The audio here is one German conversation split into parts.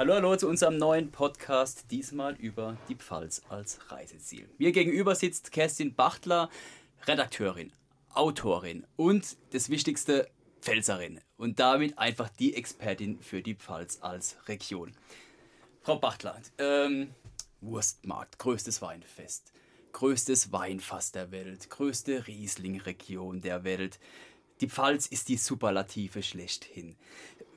Hallo, hallo zu unserem neuen Podcast, diesmal über die Pfalz als Reiseziel. Mir gegenüber sitzt Kerstin Bachtler, Redakteurin, Autorin und das Wichtigste, Pfälzerin und damit einfach die Expertin für die Pfalz als Region. Frau Bachtler, ähm, Wurstmarkt, größtes Weinfest, größtes Weinfass der Welt, größte Riesling-Region der Welt. Die Pfalz ist die Superlative schlechthin.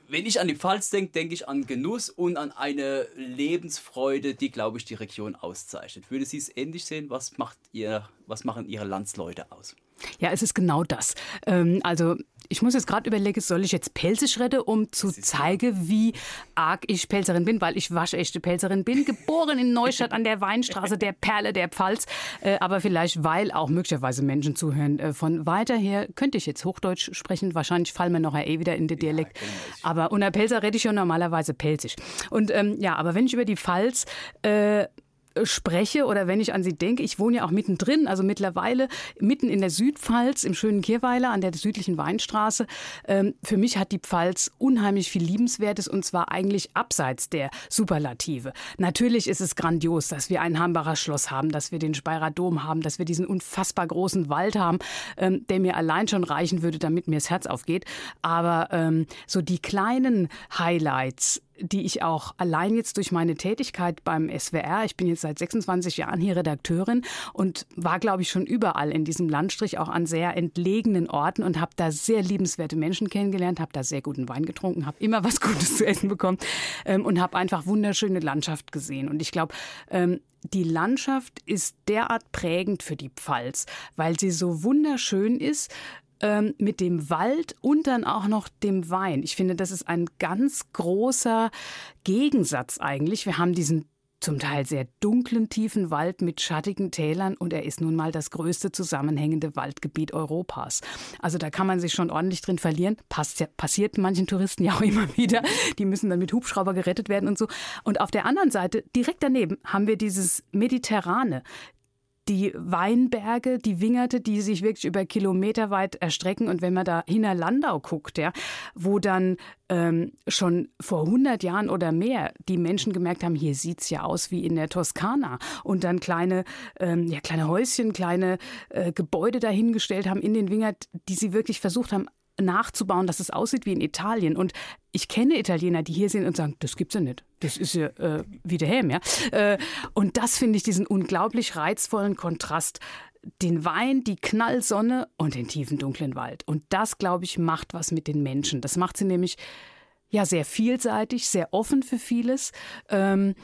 Wenn ich an die Pfalz denke, denke ich an Genuss und an eine Lebensfreude, die, glaube ich, die Region auszeichnet. Würde Sie es ähnlich sehen? Was, macht ihr, was machen Ihre Landsleute aus? Ja, es ist genau das. Ähm, also ich muss jetzt gerade überlegen, soll ich jetzt Pelzisch retten, um zu zeigen, wie arg ich Pelzerin bin, weil ich waschechte Pelzerin bin, geboren in Neustadt an der Weinstraße, der Perle der Pfalz. Äh, aber vielleicht, weil auch möglicherweise Menschen zuhören äh, von weiter her, könnte ich jetzt Hochdeutsch sprechen. Wahrscheinlich fallen wir noch eh wieder in den Dialekt. Ja, aber unter Pelzer rede ich ja normalerweise Pelzisch. Und ähm, ja, aber wenn ich über die Pfalz äh, spreche oder wenn ich an sie denke, ich wohne ja auch mittendrin, also mittlerweile mitten in der Südpfalz, im schönen Kirweiler an der südlichen Weinstraße. Ähm, für mich hat die Pfalz unheimlich viel Liebenswertes und zwar eigentlich abseits der Superlative. Natürlich ist es grandios, dass wir ein Hambacher Schloss haben, dass wir den Speyerer Dom haben, dass wir diesen unfassbar großen Wald haben, ähm, der mir allein schon reichen würde, damit mir das Herz aufgeht. Aber ähm, so die kleinen Highlights, die ich auch allein jetzt durch meine Tätigkeit beim SWR, ich bin jetzt seit 26 Jahren hier Redakteurin und war, glaube ich, schon überall in diesem Landstrich, auch an sehr entlegenen Orten und habe da sehr liebenswerte Menschen kennengelernt, habe da sehr guten Wein getrunken, habe immer was Gutes zu essen bekommen ähm, und habe einfach wunderschöne Landschaft gesehen. Und ich glaube, ähm, die Landschaft ist derart prägend für die Pfalz, weil sie so wunderschön ist, ähm, mit dem Wald und dann auch noch dem Wein. Ich finde, das ist ein ganz großer Gegensatz eigentlich. Wir haben diesen zum Teil sehr dunklen, tiefen Wald mit schattigen Tälern und er ist nun mal das größte zusammenhängende Waldgebiet Europas. Also da kann man sich schon ordentlich drin verlieren. Pass, passiert manchen Touristen ja auch immer wieder. Die müssen dann mit Hubschrauber gerettet werden und so. Und auf der anderen Seite, direkt daneben, haben wir dieses Mediterrane, die Weinberge, die Wingerte, die sich wirklich über Kilometer weit erstrecken. Und wenn man da hinter Landau guckt, ja, wo dann ähm, schon vor 100 Jahren oder mehr die Menschen gemerkt haben, hier sieht's ja aus wie in der Toskana. Und dann kleine, ähm, ja, kleine Häuschen, kleine äh, Gebäude dahingestellt haben in den Wingert, die sie wirklich versucht haben, nachzubauen, dass es aussieht wie in Italien. Und ich kenne Italiener, die hier sind und sagen, das gibt's ja nicht. Das ist ja äh, wie daheim, ja. Äh, und das finde ich diesen unglaublich reizvollen Kontrast. Den Wein, die Knallsonne und den tiefen dunklen Wald. Und das, glaube ich, macht was mit den Menschen. Das macht sie nämlich ja sehr vielseitig, sehr offen für vieles. Ähm,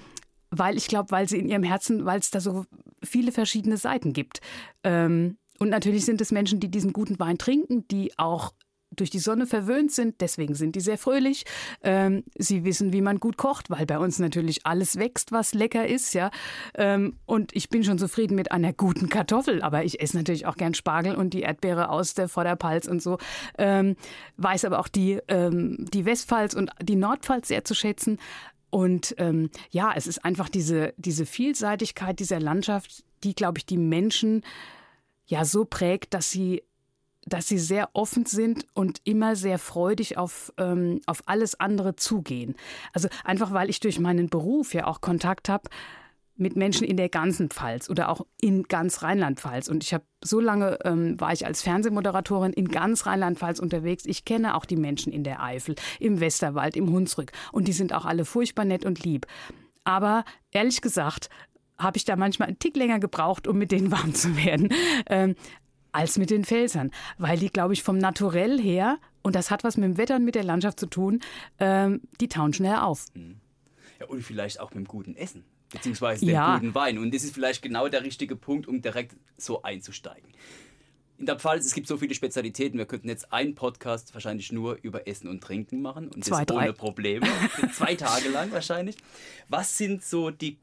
weil ich glaube, weil sie in ihrem Herzen, weil es da so viele verschiedene Seiten gibt. Ähm, und natürlich sind es Menschen, die diesen guten Wein trinken, die auch durch die Sonne verwöhnt sind, deswegen sind die sehr fröhlich. Ähm, sie wissen, wie man gut kocht, weil bei uns natürlich alles wächst, was lecker ist, ja. Ähm, und ich bin schon zufrieden mit einer guten Kartoffel, aber ich esse natürlich auch gern Spargel und die Erdbeere aus der Vorderpalz und so. Ähm, weiß aber auch die, ähm, die Westpfalz und die Nordpfalz sehr zu schätzen. Und ähm, ja, es ist einfach diese, diese Vielseitigkeit dieser Landschaft, die, glaube ich, die Menschen ja so prägt, dass sie dass sie sehr offen sind und immer sehr freudig auf, ähm, auf alles andere zugehen. Also einfach, weil ich durch meinen Beruf ja auch Kontakt habe mit Menschen in der ganzen Pfalz oder auch in ganz Rheinland-Pfalz. Und ich habe so lange ähm, war ich als Fernsehmoderatorin in ganz Rheinland-Pfalz unterwegs. Ich kenne auch die Menschen in der Eifel, im Westerwald, im Hunsrück. Und die sind auch alle furchtbar nett und lieb. Aber ehrlich gesagt, habe ich da manchmal einen Tick länger gebraucht, um mit denen warm zu werden. Ähm, als mit den Felsern, weil die, glaube ich, vom Naturell her, und das hat was mit dem Wetter und mit der Landschaft zu tun, ähm, die tauen schnell auf. Mhm. Ja, und vielleicht auch mit dem guten Essen, beziehungsweise dem ja. guten Wein. Und das ist vielleicht genau der richtige Punkt, um direkt so einzusteigen. In der Pfalz, es gibt so viele Spezialitäten. Wir könnten jetzt einen Podcast wahrscheinlich nur über Essen und Trinken machen. Und Zwei, das drei. ohne Probleme. Zwei Tage lang wahrscheinlich. Was sind so die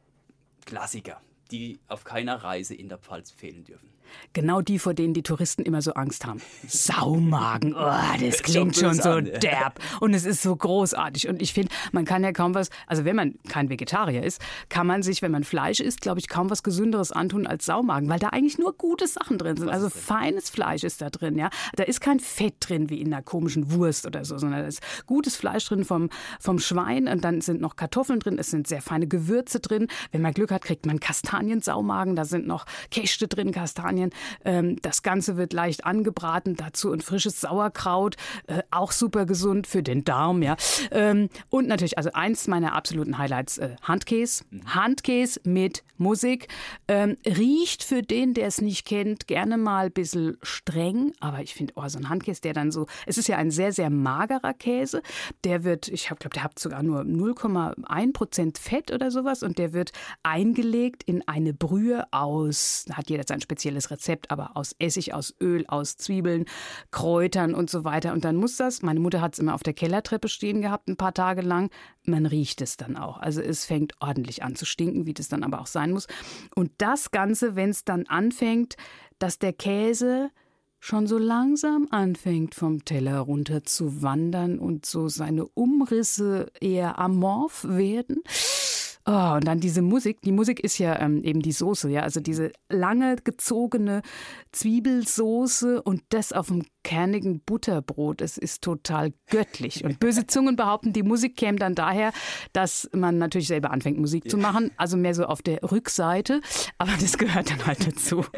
Klassiker? Die auf keiner Reise in der Pfalz fehlen dürfen. Genau die, vor denen die Touristen immer so Angst haben. Saumagen, oh, das klingt schon so derb. Und es ist so großartig. Und ich finde, man kann ja kaum was, also wenn man kein Vegetarier ist, kann man sich, wenn man Fleisch isst, glaube ich, kaum was Gesünderes antun als Saumagen, weil da eigentlich nur gute Sachen drin sind. Also feines Fleisch ist da drin, ja. Da ist kein Fett drin wie in einer komischen Wurst oder so, sondern da ist gutes Fleisch drin vom, vom Schwein und dann sind noch Kartoffeln drin, es sind sehr feine Gewürze drin. Wenn man Glück hat, kriegt man Kastaniensaumagen, da sind noch Käste drin, Kastanien. Ähm, das Ganze wird leicht angebraten, dazu ein frisches Sauerkraut, äh, auch super gesund für den Darm, ja. Ähm, und natürlich, also eins meiner absoluten Highlights, äh, Handkäse. Mhm. Handkäse mit Musik. Ähm, riecht für den, der es nicht kennt, gerne mal ein bisschen streng, aber ich finde, oh, so ein Handkäse, der dann so, es ist ja ein sehr, sehr magerer Käse, der wird, ich glaube, der hat sogar nur 0,1 Prozent Fett oder sowas und der wird eingelegt in eine Brühe aus, hat jeder sein spezielles Rezept, aber aus Essig, aus Öl, aus Zwiebeln, Kräutern und so weiter. Und dann muss das, meine Mutter hat es immer auf der Kellertreppe stehen gehabt, ein paar Tage lang, man riecht es dann auch. Also es fängt ordentlich an zu stinken, wie das dann aber auch sein muss. Und das Ganze, wenn es dann anfängt, dass der Käse schon so langsam anfängt, vom Teller runter zu wandern und so seine Umrisse eher amorph werden. Oh, und dann diese Musik. Die Musik ist ja ähm, eben die Soße, ja. Also diese lange gezogene Zwiebelsoße und das auf dem kernigen Butterbrot. Es ist total göttlich. Und böse Zungen behaupten, die Musik käme dann daher, dass man natürlich selber anfängt, Musik ja. zu machen. Also mehr so auf der Rückseite. Aber das gehört dann halt dazu.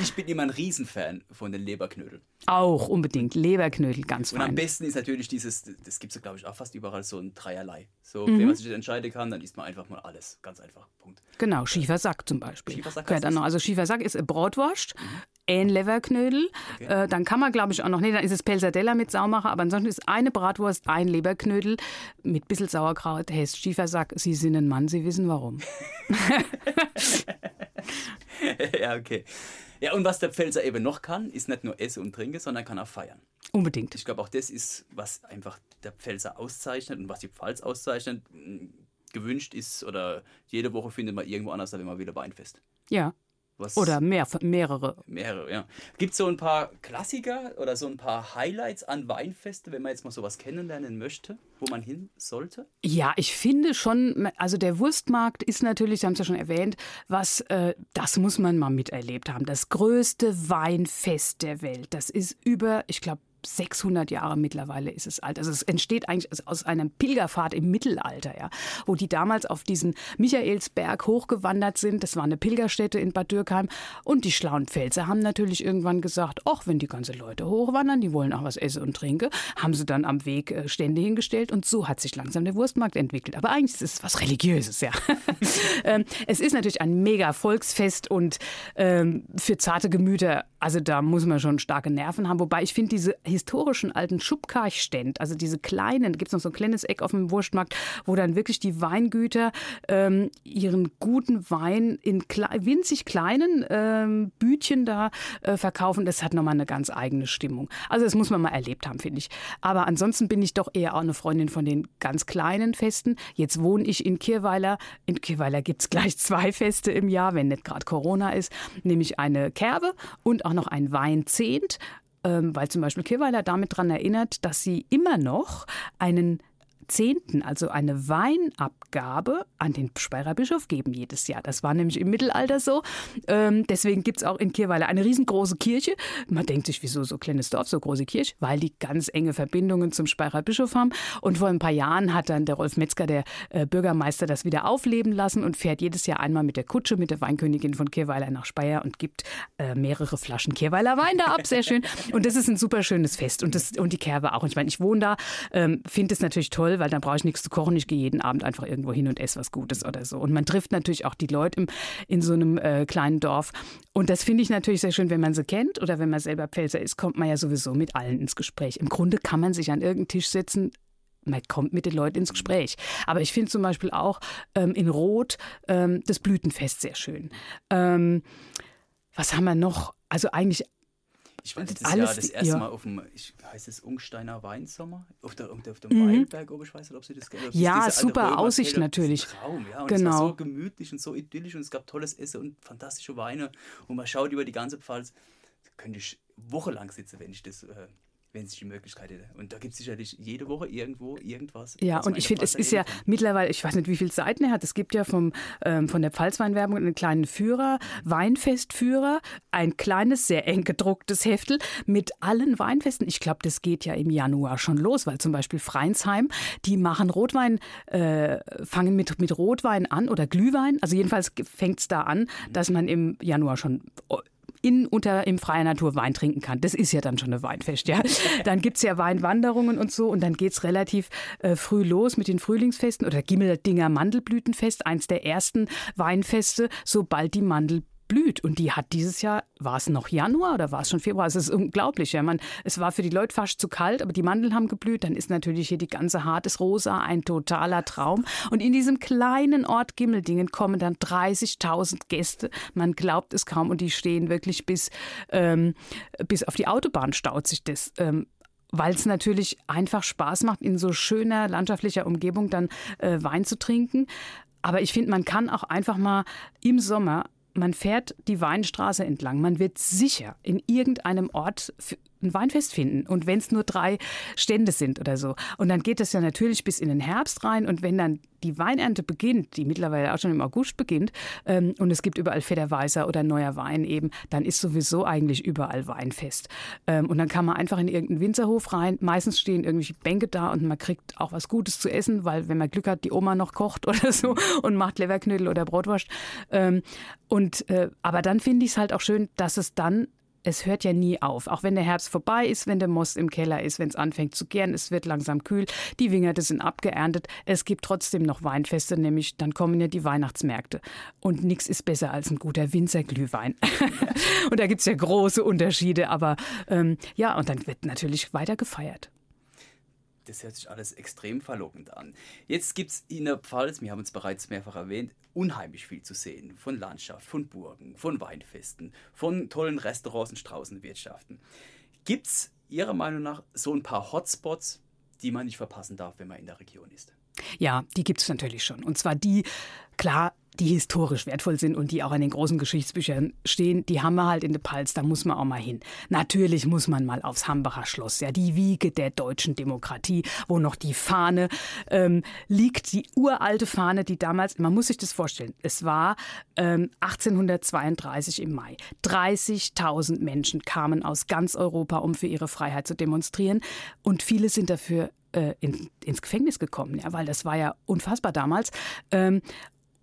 Ich bin immer ein Riesenfan von den Leberknödeln. Auch unbedingt. Leberknödel, ganz fein. Und am besten ist natürlich dieses, das gibt es glaube ich auch fast überall, so ein Dreierlei. So, mhm. wenn man sich entscheiden kann, dann isst man einfach mal alles. Ganz einfach. Punkt. Genau, Schiefersack zum Beispiel. Schiefersack ja, dann noch. Also Schiefersack ist Brotwurst, mhm. Ein Leberknödel. Okay. Äh, dann kann man, glaube ich, auch noch, nee, dann ist es Pelzadella mit Saumacher, aber ansonsten ist eine Bratwurst, ein Leberknödel mit bisschen Sauerkraut, heißt Schiefersack. Sie sind ein Mann, Sie wissen warum. ja, okay. Ja, und was der Pfälzer eben noch kann, ist nicht nur Essen und Trinken, sondern kann auch feiern. Unbedingt. Ich glaube, auch das ist, was einfach der Pfälzer auszeichnet und was die Pfalz auszeichnet. Gewünscht ist oder jede Woche findet man irgendwo anders, wenn man wieder Weinfest. Ja. Was oder mehr, mehrere. Mehrere, ja. Gibt es so ein paar Klassiker oder so ein paar Highlights an Weinfeste, wenn man jetzt mal sowas kennenlernen möchte, wo man hin sollte? Ja, ich finde schon, also der Wurstmarkt ist natürlich, Sie haben es ja schon erwähnt, was, äh, das muss man mal miterlebt haben. Das größte Weinfest der Welt. Das ist über, ich glaube, 600 Jahre mittlerweile ist es alt. Also es entsteht eigentlich aus einer Pilgerfahrt im Mittelalter, ja, wo die damals auf diesen Michaelsberg hochgewandert sind. Das war eine Pilgerstätte in Bad Dürkheim. Und die schlauen Pfälzer haben natürlich irgendwann gesagt, ach, wenn die ganzen Leute hochwandern, die wollen auch was essen und trinken, haben sie dann am Weg äh, Stände hingestellt und so hat sich langsam der Wurstmarkt entwickelt. Aber eigentlich ist es was Religiöses, ja. Ähm, es ist natürlich ein mega Volksfest und ähm, für zarte Gemüter, also da muss man schon starke Nerven haben. Wobei ich finde diese historischen alten Schubkarchständ, also diese kleinen, gibt es noch so ein kleines Eck auf dem Wurstmarkt, wo dann wirklich die Weingüter ähm, ihren guten Wein in kle winzig kleinen ähm, Bütchen da äh, verkaufen. Das hat nochmal eine ganz eigene Stimmung. Also das muss man mal erlebt haben, finde ich. Aber ansonsten bin ich doch eher auch eine Freundin von den ganz kleinen Festen. Jetzt wohne ich in Kirweiler. In Kirweiler gibt es gleich zwei Feste im Jahr, wenn nicht gerade Corona ist, nämlich eine Kerbe und auch noch ein Weinzehnt weil zum Beispiel Kirweiler damit daran erinnert, dass sie immer noch einen Zehnten, also eine Weinabgabe, an den Speyerer Bischof geben jedes Jahr. Das war nämlich im Mittelalter so. Ähm, deswegen gibt es auch in Kirweiler eine riesengroße Kirche. Man denkt sich, wieso so kleines Dorf, so große Kirche? Weil die ganz enge Verbindungen zum Speyerer Bischof haben. Und vor ein paar Jahren hat dann der Rolf Metzger, der äh, Bürgermeister, das wieder aufleben lassen und fährt jedes Jahr einmal mit der Kutsche, mit der Weinkönigin von Kirweiler nach Speyer und gibt äh, mehrere Flaschen Kirweiler Wein da ab. Sehr schön. Und das ist ein super schönes Fest. Und, das, und die Kerbe auch. Ich meine, ich wohne da, ähm, finde es natürlich toll, weil dann brauche ich nichts zu kochen. Ich gehe jeden Abend einfach irgendwo hin und esse was Gutes oder so. Und man trifft natürlich auch die Leute im, in so einem äh, kleinen Dorf. Und das finde ich natürlich sehr schön, wenn man sie kennt oder wenn man selber Pfälzer ist, kommt man ja sowieso mit allen ins Gespräch. Im Grunde kann man sich an irgendeinen Tisch setzen, man kommt mit den Leuten ins Gespräch. Aber ich finde zum Beispiel auch ähm, in Rot ähm, das Blütenfest sehr schön. Ähm, was haben wir noch? Also eigentlich Ich war letztes Alles, Jahr das erste ja. Mal auf dem, ich, heißt es Ungsteiner Weinsommer? Auf, der, auf dem mhm. Weinberg oben, ich weiß nicht, ob Sie das kennen. Ja, super Aussicht natürlich. Traum, ja. Und genau. es war so gemütlich und so idyllisch und es gab tolles Essen und fantastische Weine. Und man schaut über die ganze Pfalz. Da könnte ich wochenlang sitzen, wenn ich das äh, wenn sich die Möglichkeit hätte. Und da gibt es sicherlich jede Woche irgendwo irgendwas. Ja, und ich finde, es ist ja mittlerweile, ich weiß nicht, wie viele Seiten er hat. Es gibt ja vom, ähm, von der Pfalzweinwerbung einen kleinen Führer, Weinfestführer, ein kleines, sehr eng gedrucktes Heftel mit allen Weinfesten. Ich glaube, das geht ja im Januar schon los, weil zum Beispiel Freinsheim, die machen Rotwein, äh, fangen mit, mit Rotwein an oder Glühwein. Also jedenfalls fängt es da an, dass man im Januar schon in unter im freier Natur Wein trinken kann. Das ist ja dann schon eine Weinfest, ja. Dann gibt es ja Weinwanderungen und so und dann geht es relativ äh, früh los mit den Frühlingsfesten oder Gimmeldinger Mandelblütenfest, eins der ersten Weinfeste, sobald die Mandel blüht. Und die hat dieses Jahr, war es noch Januar oder war es schon Februar? Es ist unglaublich. Ja. Man, es war für die Leute fast zu kalt, aber die Mandeln haben geblüht. Dann ist natürlich hier die ganze Hartes Rosa ein totaler Traum. Und in diesem kleinen Ort Gimmeldingen kommen dann 30.000 Gäste. Man glaubt es kaum. Und die stehen wirklich bis, ähm, bis auf die Autobahn staut sich das. Ähm, weil es natürlich einfach Spaß macht, in so schöner landschaftlicher Umgebung dann äh, Wein zu trinken. Aber ich finde, man kann auch einfach mal im Sommer man fährt die Weinstraße entlang, man wird sicher in irgendeinem Ort ein Weinfest finden. Und wenn es nur drei Stände sind oder so. Und dann geht das ja natürlich bis in den Herbst rein. Und wenn dann die Weinernte beginnt, die mittlerweile auch schon im August beginnt, ähm, und es gibt überall Federweißer oder neuer Wein eben, dann ist sowieso eigentlich überall Weinfest. Ähm, und dann kann man einfach in irgendeinen Winzerhof rein. Meistens stehen irgendwelche Bänke da und man kriegt auch was Gutes zu essen, weil wenn man Glück hat, die Oma noch kocht oder so und macht Leverknödel oder Brotwurst. Ähm, und, äh, aber dann finde ich es halt auch schön, dass es dann es hört ja nie auf. Auch wenn der Herbst vorbei ist, wenn der Most im Keller ist, wenn es anfängt zu gären, es wird langsam kühl, die Wingerte sind abgeerntet. Es gibt trotzdem noch Weinfeste, nämlich dann kommen ja die Weihnachtsmärkte. Und nichts ist besser als ein guter Winzerglühwein. und da gibt es ja große Unterschiede, aber ähm, ja, und dann wird natürlich weiter gefeiert das hört sich alles extrem verlockend an. Jetzt gibt es in der Pfalz, wir haben es bereits mehrfach erwähnt, unheimlich viel zu sehen. Von Landschaft, von Burgen, von Weinfesten, von tollen Restaurants und Straußenwirtschaften. Gibt es Ihrer Meinung nach so ein paar Hotspots, die man nicht verpassen darf, wenn man in der Region ist? Ja, die gibt es natürlich schon. Und zwar die, klar, die historisch wertvoll sind und die auch in den großen Geschichtsbüchern stehen, die haben wir halt in der Palz, da muss man auch mal hin. Natürlich muss man mal aufs Hambacher Schloss, ja, die Wiege der deutschen Demokratie, wo noch die Fahne ähm, liegt, die uralte Fahne, die damals, man muss sich das vorstellen, es war ähm, 1832 im Mai. 30.000 Menschen kamen aus ganz Europa, um für ihre Freiheit zu demonstrieren und viele sind dafür äh, in, ins Gefängnis gekommen, ja, weil das war ja unfassbar damals. Ähm,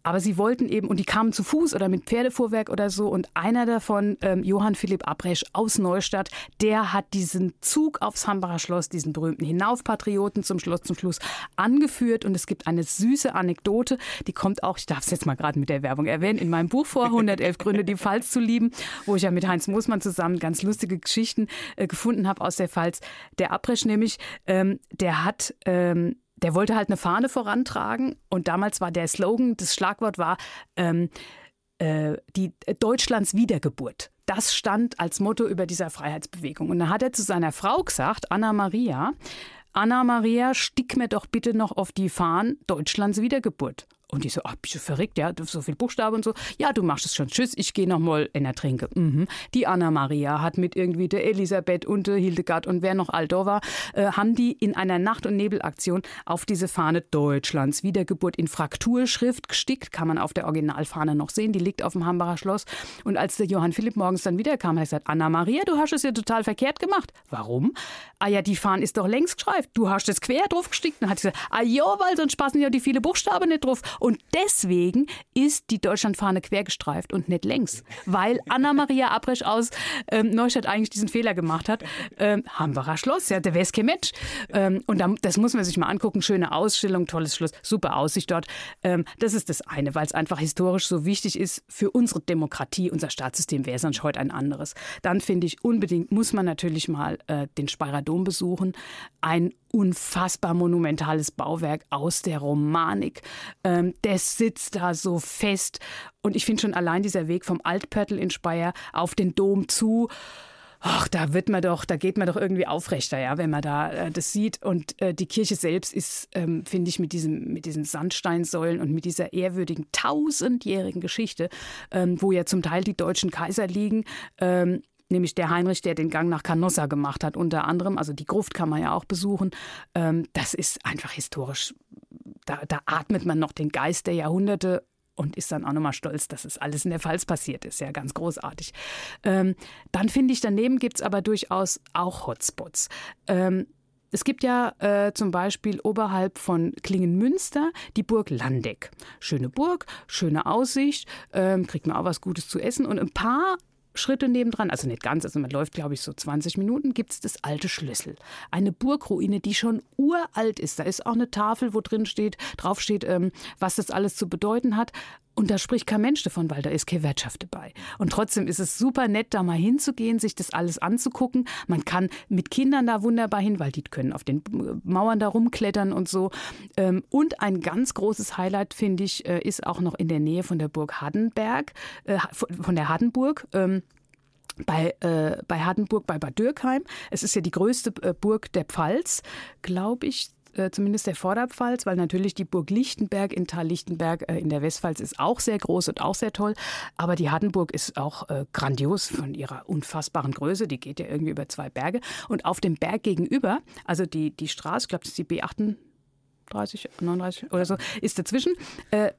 aber sie wollten eben, und die kamen zu Fuß oder mit Pferdefuhrwerk oder so. Und einer davon, ähm, Johann Philipp Abresch aus Neustadt, der hat diesen Zug aufs Hambacher Schloss, diesen berühmten Hinaufpatrioten zum Schloss zum Schluss angeführt. Und es gibt eine süße Anekdote, die kommt auch, ich darf es jetzt mal gerade mit der Werbung erwähnen, in meinem Buch vor, 111 Gründe, die Pfalz zu lieben, wo ich ja mit Heinz Moosmann zusammen ganz lustige Geschichten äh, gefunden habe aus der Pfalz. Der Abresch nämlich, ähm, der hat ähm, der wollte halt eine Fahne vorantragen und damals war der Slogan, das Schlagwort war ähm, äh, die äh, Deutschlands Wiedergeburt. Das stand als Motto über dieser Freiheitsbewegung. Und dann hat er zu seiner Frau gesagt, Anna Maria, Anna Maria, stick mir doch bitte noch auf die Fahnen Deutschlands Wiedergeburt. Und die so, ach, bist du verrückt, ja, so viel Buchstabe und so. Ja, du machst es schon. Tschüss, ich gehe noch mal in der Trinke. Mhm. Die Anna-Maria hat mit irgendwie der Elisabeth und der Hildegard und wer noch Alto war, äh, haben die in einer Nacht- und Nebelaktion auf diese Fahne Deutschlands Wiedergeburt in Frakturschrift gestickt. Kann man auf der Originalfahne noch sehen. Die liegt auf dem Hambacher Schloss. Und als der Johann Philipp morgens dann wiederkam, hat er gesagt, Anna-Maria, du hast es ja total verkehrt gemacht. Warum? Ah ja, die Fahne ist doch längst geschreift. Du hast es quer drauf gestickt. Dann hat gesagt, ah ja, weil sonst passen ja die viele Buchstaben nicht drauf. Und deswegen ist die Deutschlandfahne quergestreift und nicht längs, weil Anna-Maria Abresch aus ähm, Neustadt eigentlich diesen Fehler gemacht hat. Ähm, Hambacher Schloss, ja, der Weske Mensch. Ähm, und da, das muss man sich mal angucken. Schöne Ausstellung, tolles Schloss, super Aussicht dort. Ähm, das ist das eine, weil es einfach historisch so wichtig ist für unsere Demokratie. Unser Staatssystem wäre sonst heute ein anderes. Dann finde ich unbedingt, muss man natürlich mal äh, den Speyerer Dom besuchen. Ein unfassbar monumentales Bauwerk aus der Romanik. Ähm, der sitzt da so fest. Und ich finde schon allein dieser Weg vom Altpörtel in Speyer auf den Dom zu, ach, da wird man doch, da geht man doch irgendwie aufrechter, ja, wenn man da äh, das sieht. Und äh, die Kirche selbst ist, ähm, finde ich, mit, diesem, mit diesen Sandsteinsäulen und mit dieser ehrwürdigen tausendjährigen Geschichte, ähm, wo ja zum Teil die deutschen Kaiser liegen, ähm, nämlich der Heinrich, der den Gang nach Canossa gemacht hat, unter anderem. Also die Gruft kann man ja auch besuchen. Ähm, das ist einfach historisch. Da, da atmet man noch den Geist der Jahrhunderte und ist dann auch nochmal stolz, dass es alles in der Pfalz passiert ist. Ja, ganz großartig. Ähm, dann finde ich, daneben gibt es aber durchaus auch Hotspots. Ähm, es gibt ja äh, zum Beispiel oberhalb von Klingenmünster die Burg Landeck. Schöne Burg, schöne Aussicht, ähm, kriegt man auch was Gutes zu essen und ein paar Schritte nebendran, also nicht ganz, also man läuft, glaube ich, so 20 Minuten, gibt es das alte Schlüssel. Eine Burgruine, die schon uralt ist. Da ist auch eine Tafel, wo drin steht, drauf steht, ähm, was das alles zu bedeuten hat. Und da spricht kein Mensch davon, weil da ist keine Wirtschaft dabei. Und trotzdem ist es super nett, da mal hinzugehen, sich das alles anzugucken. Man kann mit Kindern da wunderbar hin, weil die können auf den Mauern da rumklettern und so. Ähm, und ein ganz großes Highlight, finde ich, äh, ist auch noch in der Nähe von der Burg Hardenberg, äh, von der Hardenburg ähm, bei, äh, bei Hardenburg bei Bad Dürkheim. Es ist ja die größte äh, Burg der Pfalz, glaube ich, äh, zumindest der Vorderpfalz, weil natürlich die Burg Lichtenberg in Tal Lichtenberg äh, in der Westpfalz ist auch sehr groß und auch sehr toll. Aber die Hardenburg ist auch äh, grandios von ihrer unfassbaren Größe. Die geht ja irgendwie über zwei Berge. Und auf dem Berg gegenüber, also die, die Straße, ich glaube, das ist die B8. 30, 39 oder so, ist dazwischen.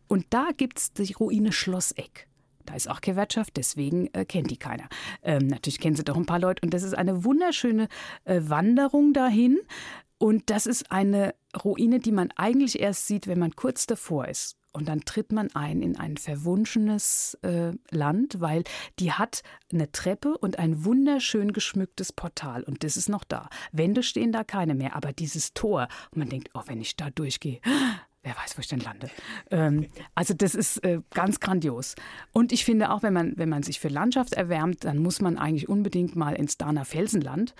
Und da gibt es die Ruine Schlosseck. Da ist auch keine deswegen äh, kennt die keiner. Ähm, natürlich kennen sie doch ein paar Leute. Und das ist eine wunderschöne äh, Wanderung dahin. Und das ist eine Ruine, die man eigentlich erst sieht, wenn man kurz davor ist. Und dann tritt man ein in ein verwunschenes äh, Land, weil die hat eine Treppe und ein wunderschön geschmücktes Portal. Und das ist noch da. Wände stehen da keine mehr, aber dieses Tor. Und man denkt, oh, wenn ich da durchgehe, wer weiß, wo ich denn lande. Ähm, also das ist äh, ganz grandios. Und ich finde auch, wenn man, wenn man sich für Landschaft erwärmt, dann muss man eigentlich unbedingt mal ins Dahner Felsenland.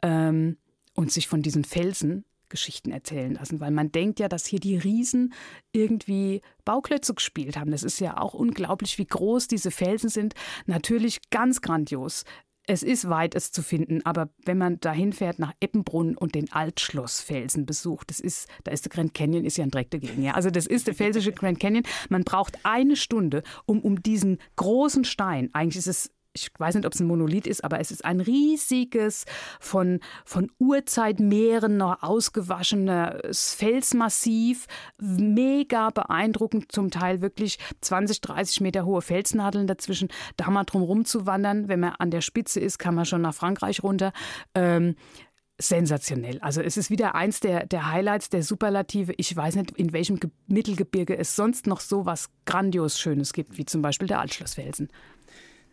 Ähm, und sich von diesen Felsen Geschichten erzählen lassen, weil man denkt ja, dass hier die Riesen irgendwie Bauklötze gespielt haben. Das ist ja auch unglaublich, wie groß diese Felsen sind. Natürlich ganz grandios. Es ist weit, es zu finden, aber wenn man dahin fährt nach Eppenbrunn und den Altschlossfelsen besucht, das ist, da ist der Grand Canyon, ist ja ein Dreck dagegen. Ja. Also das ist der felsische Grand Canyon. Man braucht eine Stunde, um um diesen großen Stein, eigentlich ist es ich weiß nicht, ob es ein Monolith ist, aber es ist ein riesiges, von, von Urzeitmeeren noch ausgewaschenes Felsmassiv, mega beeindruckend, zum Teil wirklich 20, 30 Meter hohe Felsnadeln dazwischen, da mal drum rumzuwandern. Wenn man an der Spitze ist, kann man schon nach Frankreich runter. Ähm, sensationell. Also es ist wieder eins der, der Highlights, der Superlative. Ich weiß nicht, in welchem Ge Mittelgebirge es sonst noch so was grandios Schönes gibt, wie zum Beispiel der Altschlossfelsen.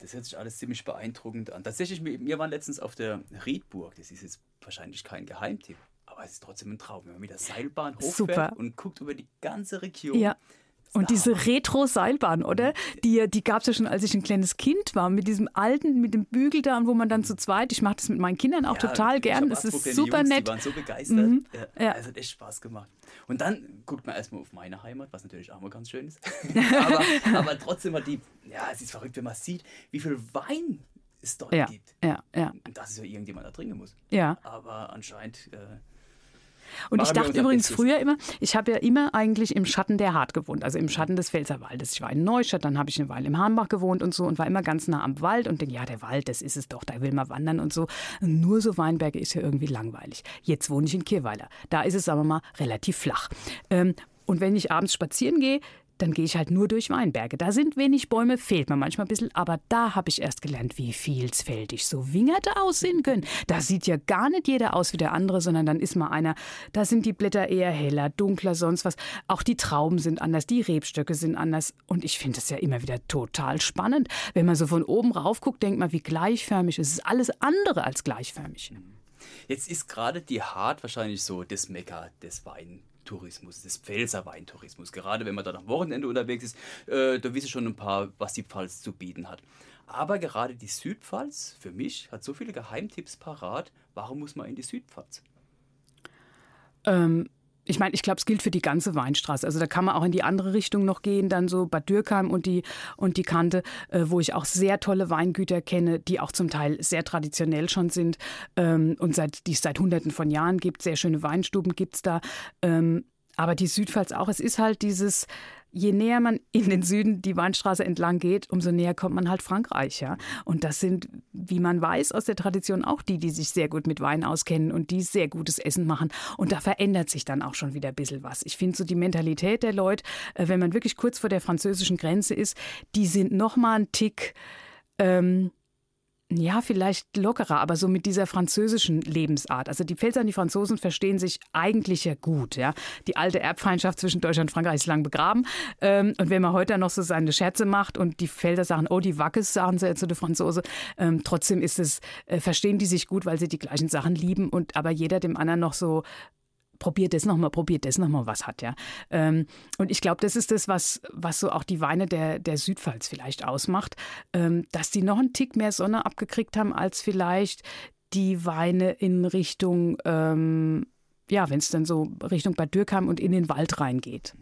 Das hört sich alles ziemlich beeindruckend an. Tatsächlich, wir waren letztens auf der Riedburg. Das ist jetzt wahrscheinlich kein Geheimtipp, aber es ist trotzdem ein Traum, wenn man mit der Seilbahn hochfährt Super. und guckt über die ganze Region. Ja. Und diese Retro-Seilbahn, oder? Die, die gab es ja schon, als ich ein kleines Kind war, mit diesem alten, mit dem Bügel da, und wo man dann zu zweit, ich mache das mit meinen Kindern auch ja, total gern, das ist super Jungs, nett. Die waren so begeistert. Mhm. Ja, ja. Es hat echt Spaß gemacht. Und dann guckt man erstmal auf meine Heimat, was natürlich auch mal ganz schön ist. aber, aber trotzdem hat die, ja, es ist verrückt, wenn man sieht, wie viel Wein es dort ja, gibt. Ja, ja. Und dass es ja irgendjemand da trinken muss. Ja. Aber anscheinend. Äh, und ich dachte übrigens früher immer, ich habe ja immer eigentlich im Schatten der Hart gewohnt, also im Schatten des Pfälzerwaldes. Ich war in Neustadt, dann habe ich eine Weile im Hahnbach gewohnt und so und war immer ganz nah am Wald und denke, ja, der Wald, das ist es doch, da will man wandern und so. Nur so Weinberge ist ja irgendwie langweilig. Jetzt wohne ich in Kirweiler. Da ist es, sagen wir mal, relativ flach. Ähm, und wenn ich abends spazieren gehe, dann gehe ich halt nur durch Weinberge. Da sind wenig Bäume, fehlt mir manchmal ein bisschen, aber da habe ich erst gelernt, wie vielfältig so Wingerte aussehen können. Da sieht ja gar nicht jeder aus wie der andere, sondern dann ist mal einer, da sind die Blätter eher heller, dunkler, sonst was. Auch die Trauben sind anders, die Rebstöcke sind anders. Und ich finde es ja immer wieder total spannend. Wenn man so von oben rauf guckt, denkt man, wie gleichförmig. Es ist alles andere als gleichförmig. Jetzt ist gerade die Hart wahrscheinlich so das Mekka des Weins. Tourismus, des Pfälzer Weintourismus. Gerade wenn man dann am Wochenende unterwegs ist, äh, da wissen schon ein paar, was die Pfalz zu bieten hat. Aber gerade die Südpfalz, für mich, hat so viele Geheimtipps parat. Warum muss man in die Südpfalz? Ähm, ich meine, ich glaube, es gilt für die ganze Weinstraße. Also da kann man auch in die andere Richtung noch gehen, dann so Bad Dürkheim und die, und die Kante, äh, wo ich auch sehr tolle Weingüter kenne, die auch zum Teil sehr traditionell schon sind ähm, und seit, die es seit hunderten von Jahren gibt. Sehr schöne Weinstuben gibt es da. Ähm, aber die Südpfalz auch. Es ist halt dieses je näher man in den Süden die Weinstraße entlang geht, umso näher kommt man halt Frankreich. Ja? Und das sind, wie man weiß, aus der Tradition auch die, die sich sehr gut mit Wein auskennen und die sehr gutes Essen machen. Und da verändert sich dann auch schon wieder ein bisschen was. Ich finde so die Mentalität der Leute, äh, wenn man wirklich kurz vor der französischen Grenze ist, die sind noch mal ein Tick. Ähm, ja, vielleicht lockerer, aber so mit dieser französischen Lebensart. Also die Pfälzer und die Franzosen verstehen sich eigentlich ja gut. Ja? Die alte Erbfeindschaft zwischen Deutschland und Frankreich ist lang begraben. Ähm, und wenn man heute noch so seine Scherze macht und die Pfälzer sagen, oh, die Wackes, sagen sie zu den Franzosen, ähm, trotzdem ist es, äh, verstehen die sich gut, weil sie die gleichen Sachen lieben und aber jeder dem anderen noch so probiert das nochmal, probiert das nochmal, was hat, ja. Ähm, und ich glaube, das ist das, was, was so auch die Weine der, der Südpfalz vielleicht ausmacht, ähm, dass die noch einen Tick mehr Sonne abgekriegt haben, als vielleicht die Weine in Richtung, ähm, ja, wenn es dann so Richtung Bad Dürkheim und in den Wald reingeht.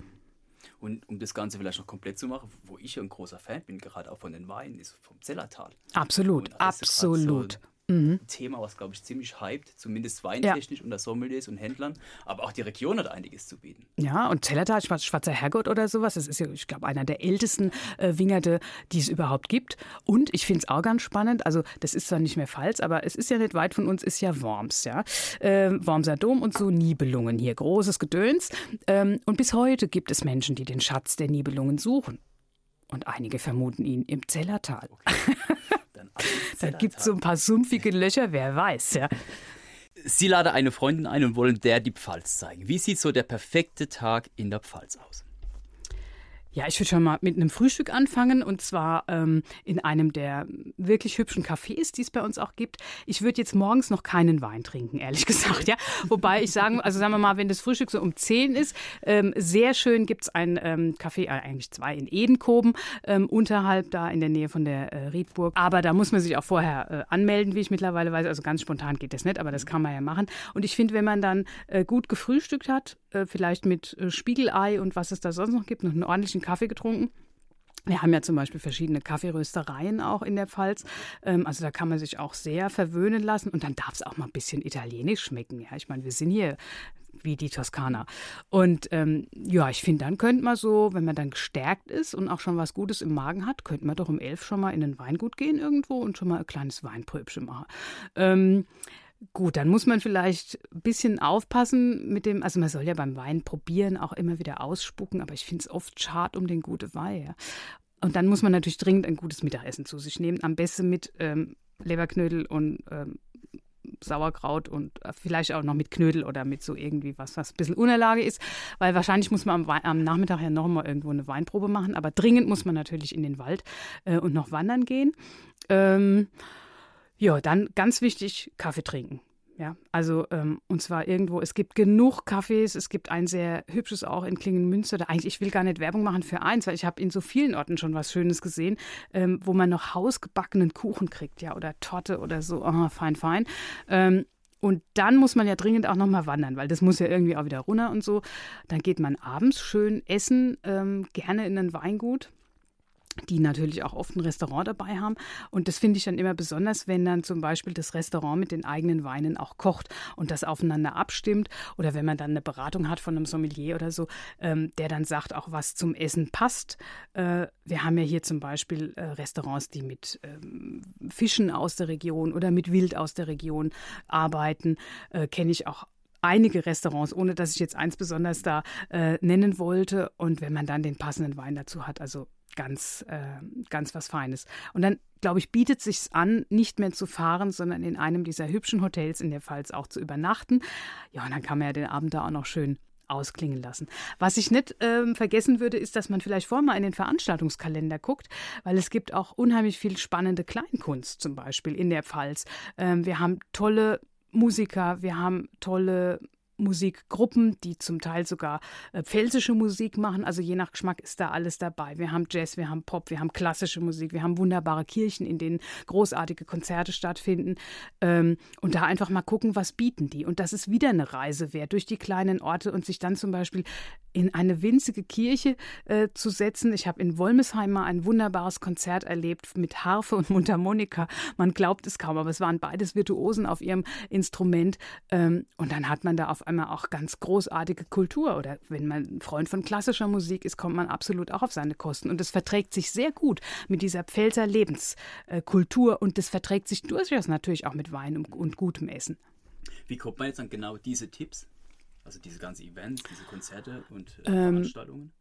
Und um das Ganze vielleicht noch komplett zu machen, wo ich ein großer Fan bin, gerade auch von den Weinen, ist vom Zellertal. Absolut, absolut. So mhm. Thema, was, glaube ich, ziemlich hypt, zumindest weintechnisch ja. unter Sommeliers und Händlern. Aber auch die Region hat einiges zu bieten. Ja, und Zellertal, Schwarzer Herrgott oder sowas, das ist ja, ich glaube, einer der ältesten äh, Wingerte, die es überhaupt gibt. Und ich finde es auch ganz spannend, also das ist zwar nicht mehr falsch, aber es ist ja nicht weit von uns, ist ja Worms, ja. Ähm, Wormser Dom und so Nibelungen hier, großes Gedöns. Ähm, und bis heute gibt es Menschen, die den Schatz der Nibelungen suchen. Und einige vermuten ihn im Zellertal. Okay. da gibt es so ein paar sumpfige Löcher, wer weiß, ja. Sie laden eine Freundin ein und wollen der die Pfalz zeigen. Wie sieht so der perfekte Tag in der Pfalz aus? Ja, ich würde schon mal mit einem Frühstück anfangen und zwar ähm, in einem der wirklich hübschen Cafés, die es bei uns auch gibt. Ich würde jetzt morgens noch keinen Wein trinken, ehrlich gesagt. Ja, wobei ich sagen, also sagen wir mal, wenn das Frühstück so um 10 ist, ähm, sehr schön gibt es ein ähm, Café, äh, eigentlich zwei in Edenkoben, ähm, unterhalb da in der Nähe von der äh, Riedburg. Aber da muss man sich auch vorher äh, anmelden, wie ich mittlerweile weiß. Also ganz spontan geht das nicht, aber das kann man ja machen. Und ich finde, wenn man dann äh, gut gefrühstückt hat, äh, vielleicht mit äh, Spiegelei und was es da sonst noch gibt, noch einen ordentlichen Kaffee getrunken. Wir haben ja zum Beispiel verschiedene Kaffeeröstereien auch in der Pfalz. Ähm, also da kann man sich auch sehr verwöhnen lassen. Und dann darf es auch mal ein bisschen italienisch schmecken. Ja, ich meine, wir sind hier wie die Toskana. Und ähm, ja, ich finde, dann könnte man so, wenn man dann gestärkt ist und auch schon was Gutes im Magen hat, könnte man doch um elf schon mal in ein Weingut gehen irgendwo und schon mal ein kleines Weinpröbchen machen. Ähm, Gut, dann muss man vielleicht ein bisschen aufpassen mit dem, also man soll ja beim Wein probieren, auch immer wieder ausspucken, aber ich finde es oft schad um den guten Wein. Ja. Und dann muss man natürlich dringend ein gutes Mittagessen zu sich nehmen, am besten mit ähm, Leberknödel und ähm, Sauerkraut und äh, vielleicht auch noch mit Knödel oder mit so irgendwie was, was ein bisschen Unerlage ist, weil wahrscheinlich muss man am, am Nachmittag ja noch mal irgendwo eine Weinprobe machen, aber dringend muss man natürlich in den Wald äh, und noch wandern gehen. Ähm, ja, dann ganz wichtig, Kaffee trinken. Ja, also ähm, und zwar irgendwo, es gibt genug Cafés, es gibt ein sehr hübsches auch in Klingenmünster. Da eigentlich, ich will gar nicht Werbung machen für eins, weil ich habe in so vielen Orten schon was Schönes gesehen, ähm, wo man noch hausgebackenen Kuchen kriegt, ja, oder Torte oder so, oh, fein, fein. Ähm, und dann muss man ja dringend auch nochmal wandern, weil das muss ja irgendwie auch wieder runter und so. Dann geht man abends schön essen, ähm, gerne in ein Weingut die natürlich auch oft ein Restaurant dabei haben. Und das finde ich dann immer besonders, wenn dann zum Beispiel das Restaurant mit den eigenen Weinen auch kocht und das aufeinander abstimmt. Oder wenn man dann eine Beratung hat von einem Sommelier oder so, ähm, der dann sagt, auch was zum Essen passt. Äh, wir haben ja hier zum Beispiel äh, Restaurants, die mit ähm, Fischen aus der Region oder mit Wild aus der Region arbeiten. Äh, Kenne ich auch einige Restaurants, ohne dass ich jetzt eins besonders da äh, nennen wollte. Und wenn man dann den passenden Wein dazu hat, also ganz, äh, ganz was Feines. Und dann, glaube ich, bietet sich an, nicht mehr zu fahren, sondern in einem dieser hübschen Hotels in der Pfalz auch zu übernachten. Ja, und dann kann man ja den Abend da auch noch schön ausklingen lassen. Was ich nicht ähm, vergessen würde, ist, dass man vielleicht vorher mal in den Veranstaltungskalender guckt, weil es gibt auch unheimlich viel spannende Kleinkunst zum Beispiel in der Pfalz. Ähm, wir haben tolle Musiker, wir haben tolle Musikgruppen, die zum Teil sogar äh, pfälzische Musik machen. Also je nach Geschmack ist da alles dabei. Wir haben Jazz, wir haben Pop, wir haben klassische Musik, wir haben wunderbare Kirchen, in denen großartige Konzerte stattfinden. Ähm, und da einfach mal gucken, was bieten die. Und das ist wieder eine Reise wert durch die kleinen Orte und sich dann zum Beispiel in eine winzige Kirche äh, zu setzen. Ich habe in Wolmesheim mal ein wunderbares Konzert erlebt mit Harfe und Mundharmonika. Man glaubt es kaum, aber es waren beides Virtuosen auf ihrem Instrument. Ähm, und dann hat man da auf einmal auch ganz großartige Kultur. Oder wenn man ein Freund von klassischer Musik ist, kommt man absolut auch auf seine Kosten. Und es verträgt sich sehr gut mit dieser Pfälzer Lebenskultur. Und das verträgt sich durchaus natürlich auch mit Wein und, und gutem Essen. Wie kommt man jetzt an genau diese Tipps? Also diese ganzen Events, diese Konzerte und äh, ähm, Veranstaltungen?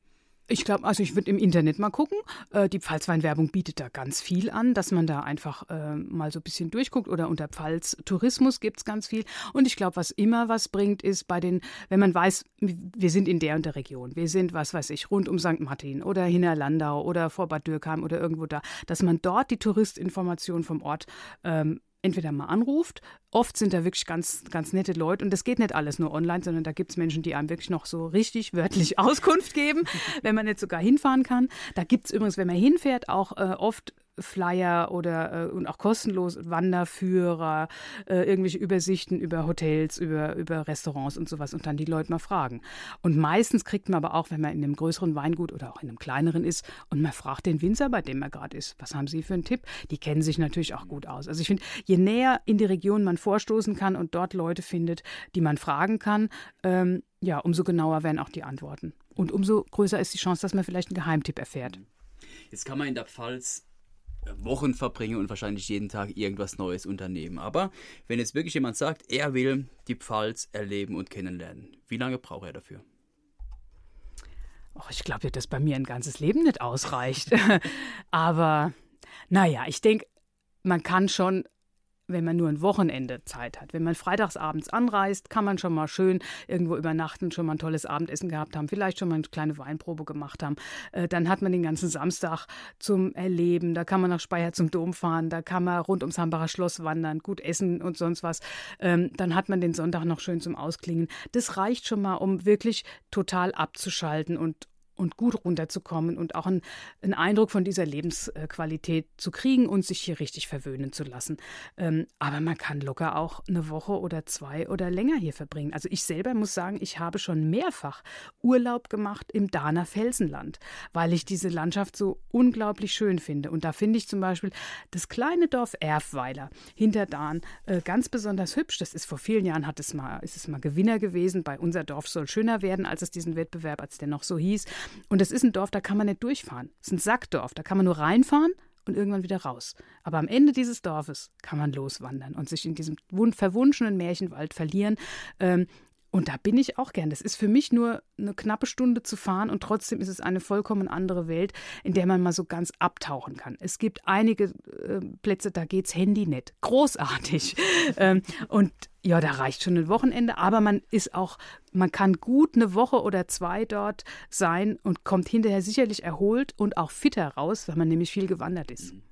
Ich glaube, also ich würde im Internet mal gucken. Äh, die Pfalzweinwerbung bietet da ganz viel an, dass man da einfach äh, mal so ein bisschen durchguckt. Oder unter Pfalz Tourismus gibt es ganz viel. Und ich glaube, was immer was bringt, ist bei den, wenn man weiß, wir sind in der und der Region, wir sind, was weiß ich, rund um St. Martin oder Hinterlandau oder vor Bad Dürkheim oder irgendwo da, dass man dort die Touristinformation vom Ort ähm, entweder mal anruft. Oft sind da wirklich ganz, ganz nette Leute und das geht nicht alles nur online, sondern da gibt es Menschen, die einem wirklich noch so richtig wörtlich Auskunft geben, wenn man nicht sogar hinfahren kann. Da gibt es übrigens, wenn man hinfährt, auch äh, oft Flyer oder äh, und auch kostenlos Wanderführer, äh, irgendwelche Übersichten über Hotels, über, über Restaurants und sowas und dann die Leute mal fragen. Und meistens kriegt man aber auch, wenn man in einem größeren Weingut oder auch in einem kleineren ist und man fragt den Winzer, bei dem man gerade ist, was haben Sie für einen Tipp? Die kennen sich natürlich auch gut aus. Also ich finde, je näher in die Region man vorstoßen kann und dort Leute findet, die man fragen kann, ähm, ja, umso genauer werden auch die Antworten. Und umso größer ist die Chance, dass man vielleicht einen Geheimtipp erfährt. Jetzt kann man in der Pfalz Wochen verbringe und wahrscheinlich jeden Tag irgendwas Neues unternehmen. Aber wenn jetzt wirklich jemand sagt, er will die Pfalz erleben und kennenlernen, wie lange braucht er dafür? Oh, ich glaube, dass bei mir ein ganzes Leben nicht ausreicht. Aber naja, ich denke, man kann schon wenn man nur ein Wochenende Zeit hat. Wenn man freitagsabends anreist, kann man schon mal schön irgendwo übernachten, schon mal ein tolles Abendessen gehabt haben, vielleicht schon mal eine kleine Weinprobe gemacht haben. Äh, dann hat man den ganzen Samstag zum Erleben. Da kann man nach Speyer zum Dom fahren, da kann man rund ums Hambacher Schloss wandern, gut essen und sonst was. Ähm, dann hat man den Sonntag noch schön zum Ausklingen. Das reicht schon mal, um wirklich total abzuschalten und, und gut runterzukommen und auch einen, einen, Eindruck von dieser Lebensqualität zu kriegen und sich hier richtig verwöhnen zu lassen. Ähm, aber man kann locker auch eine Woche oder zwei oder länger hier verbringen. Also ich selber muss sagen, ich habe schon mehrfach Urlaub gemacht im Dahner Felsenland, weil ich diese Landschaft so unglaublich schön finde. Und da finde ich zum Beispiel das kleine Dorf Erfweiler hinter Dahn äh, ganz besonders hübsch. Das ist vor vielen Jahren hat es mal, ist es mal Gewinner gewesen. Bei unser Dorf soll schöner werden, als es diesen Wettbewerb, als der noch so hieß. Und das ist ein Dorf, da kann man nicht durchfahren. Es ist ein Sackdorf, da kann man nur reinfahren und irgendwann wieder raus. Aber am Ende dieses Dorfes kann man loswandern und sich in diesem verwunschenen Märchenwald verlieren. Ähm, und da bin ich auch gern. Das ist für mich nur eine knappe Stunde zu fahren und trotzdem ist es eine vollkommen andere Welt, in der man mal so ganz abtauchen kann. Es gibt einige äh, Plätze, da geht's Handy nicht. Großartig. ähm, und ja, da reicht schon ein Wochenende, aber man ist auch, man kann gut eine Woche oder zwei dort sein und kommt hinterher sicherlich erholt und auch fitter raus, weil man nämlich viel gewandert ist. Mhm.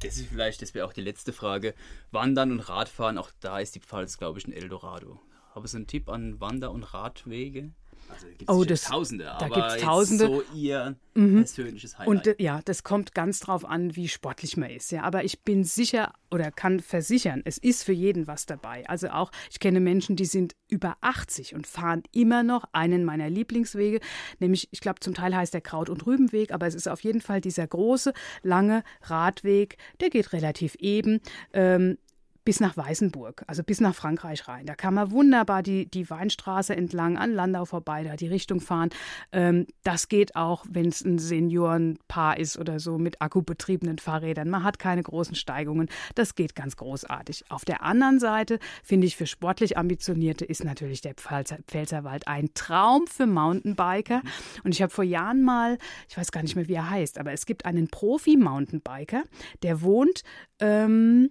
Das ist vielleicht, das wäre auch die letzte Frage. Wandern und Radfahren, auch da ist die Pfalz, glaube ich, ein Eldorado. Habe Sie einen Tipp an Wander- und Radwege? Also gibt's oh, das, Tausende, da gibt es Tausende. so Ihr mhm. persönliches Highlight. Und ja, das kommt ganz drauf an, wie sportlich man ist. Ja, aber ich bin sicher oder kann versichern, es ist für jeden was dabei. Also auch, ich kenne Menschen, die sind über 80 und fahren immer noch einen meiner Lieblingswege, nämlich, ich glaube, zum Teil heißt der Kraut- und Rübenweg, aber es ist auf jeden Fall dieser große, lange Radweg, der geht relativ eben. Ähm, bis nach Weißenburg, also bis nach Frankreich rein. Da kann man wunderbar die, die Weinstraße entlang an Landau vorbei, da die Richtung fahren. Ähm, das geht auch, wenn es ein Seniorenpaar ist oder so mit akkubetriebenen Fahrrädern. Man hat keine großen Steigungen. Das geht ganz großartig. Auf der anderen Seite finde ich für sportlich Ambitionierte ist natürlich der Pfalzer, Pfälzerwald ein Traum für Mountainbiker. Und ich habe vor Jahren mal, ich weiß gar nicht mehr, wie er heißt, aber es gibt einen Profi-Mountainbiker, der wohnt ähm,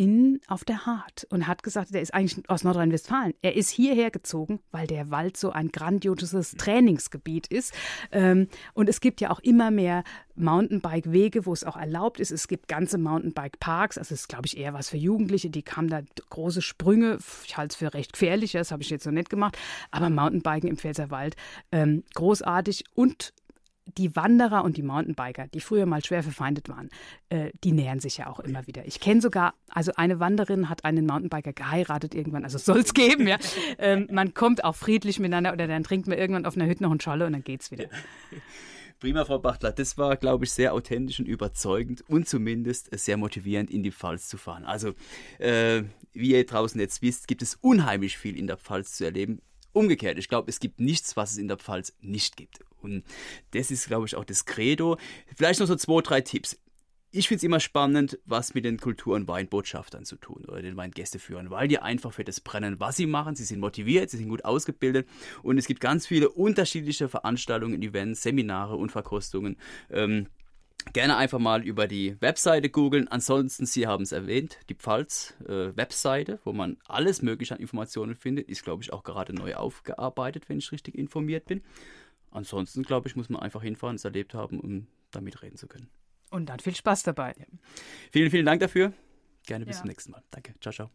in, auf der Hart und hat gesagt, der ist eigentlich aus Nordrhein-Westfalen. Er ist hierher gezogen, weil der Wald so ein grandioses Trainingsgebiet ist. Ähm, und es gibt ja auch immer mehr Mountainbike-Wege, wo es auch erlaubt ist. Es gibt ganze Mountainbike-Parks. Also es ist, glaube ich, eher was für Jugendliche. Die kamen da große Sprünge. Ich halte es für recht gefährlich. Das habe ich jetzt noch nicht gemacht. Aber Mountainbiken im Pfälzerwald, ähm, großartig und die Wanderer und die Mountainbiker, die früher mal schwer verfeindet waren, äh, die nähern sich ja auch immer wieder. Ich kenne sogar, also eine Wanderin hat einen Mountainbiker geheiratet irgendwann, also soll es geben, ja. Ähm, man kommt auch friedlich miteinander oder dann trinkt man irgendwann auf einer Hütte noch einen Scholle und dann geht's wieder. Prima, Frau Bachtler. Das war, glaube ich, sehr authentisch und überzeugend und zumindest sehr motivierend, in die Pfalz zu fahren. Also, äh, wie ihr draußen jetzt wisst, gibt es unheimlich viel in der Pfalz zu erleben. Umgekehrt, ich glaube, es gibt nichts, was es in der Pfalz nicht gibt. Und das ist, glaube ich, auch das Credo. Vielleicht noch so zwei, drei Tipps. Ich finde es immer spannend, was mit den Kultur- und Weinbotschaftern zu tun oder den Weingästeführern, weil die einfach für das brennen, was sie machen. Sie sind motiviert, sie sind gut ausgebildet und es gibt ganz viele unterschiedliche Veranstaltungen, Events, Seminare und Verkostungen. Ähm, gerne einfach mal über die Webseite googeln. Ansonsten, Sie haben es erwähnt, die Pfalz-Webseite, äh, wo man alles Mögliche an Informationen findet, ist, glaube ich, auch gerade neu aufgearbeitet, wenn ich richtig informiert bin. Ansonsten, glaube ich, muss man einfach hinfahren, es erlebt haben, um damit reden zu können. Und dann viel Spaß dabei. Ja. Vielen, vielen Dank dafür. Gerne bis ja. zum nächsten Mal. Danke. Ciao, ciao.